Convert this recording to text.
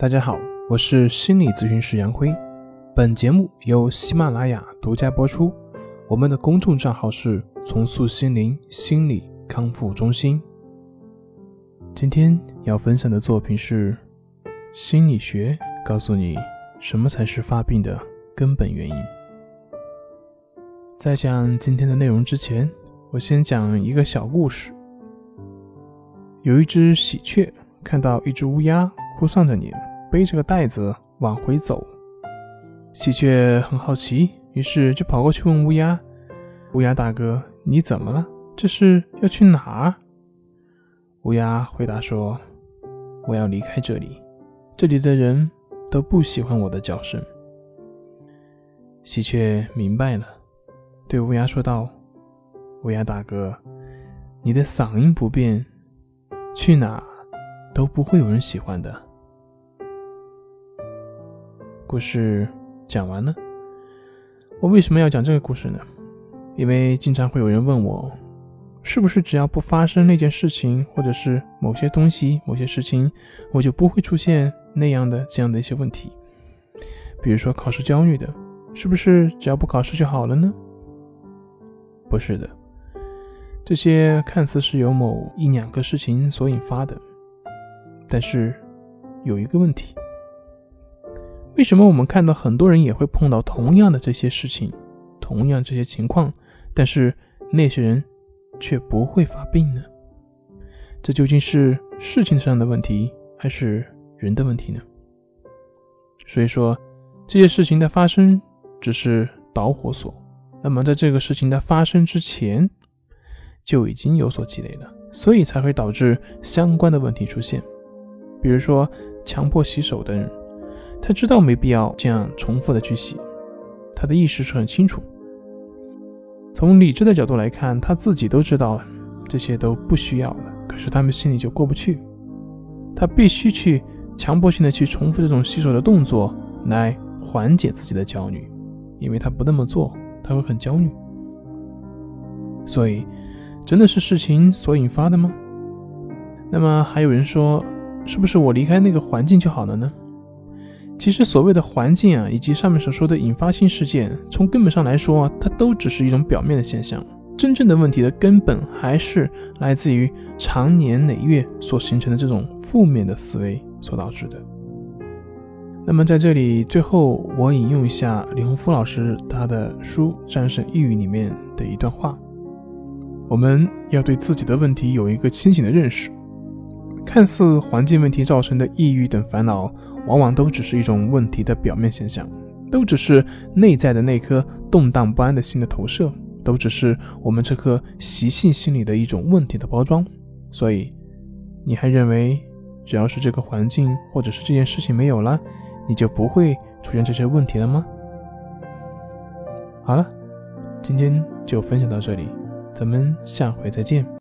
大家好，我是心理咨询师杨辉。本节目由喜马拉雅独家播出。我们的公众账号是“重塑心灵心理康复中心”。今天要分享的作品是：心理学告诉你什么才是发病的根本原因。在讲今天的内容之前，我先讲一个小故事。有一只喜鹊看到一只乌鸦哭丧着脸。背着个袋子往回走，喜鹊很好奇，于是就跑过去问乌鸦：“乌鸦大哥，你怎么了？这是要去哪儿？”乌鸦回答说：“我要离开这里，这里的人都不喜欢我的叫声。”喜鹊明白了，对乌鸦说道：“乌鸦大哥，你的嗓音不变，去哪都不会有人喜欢的。”故事讲完了，我为什么要讲这个故事呢？因为经常会有人问我，是不是只要不发生那件事情，或者是某些东西、某些事情，我就不会出现那样的这样的一些问题？比如说考试焦虑的，是不是只要不考试就好了呢？不是的，这些看似是由某一两个事情所引发的，但是有一个问题。为什么我们看到很多人也会碰到同样的这些事情，同样这些情况，但是那些人却不会发病呢？这究竟是事情上的问题，还是人的问题呢？所以说，这些事情的发生只是导火索。那么，在这个事情的发生之前，就已经有所积累了，所以才会导致相关的问题出现。比如说，强迫洗手的人。他知道没必要这样重复的去洗，他的意识是很清楚。从理智的角度来看，他自己都知道这些都不需要了，可是他们心里就过不去。他必须去强迫性的去重复这种洗手的动作来缓解自己的焦虑，因为他不那么做，他会很焦虑。所以，真的是事情所引发的吗？那么还有人说，是不是我离开那个环境就好了呢？其实所谓的环境啊，以及上面所说的引发性事件，从根本上来说，它都只是一种表面的现象。真正的问题的根本还是来自于长年累月所形成的这种负面的思维所导致的。那么在这里，最后我引用一下李洪福老师他的书《战胜抑郁》里面的一段话：我们要对自己的问题有一个清醒的认识。看似环境问题造成的抑郁等烦恼。往往都只是一种问题的表面现象，都只是内在的那颗动荡不安的心的投射，都只是我们这颗习性心理的一种问题的包装。所以，你还认为只要是这个环境或者是这件事情没有了，你就不会出现这些问题了吗？好了，今天就分享到这里，咱们下回再见。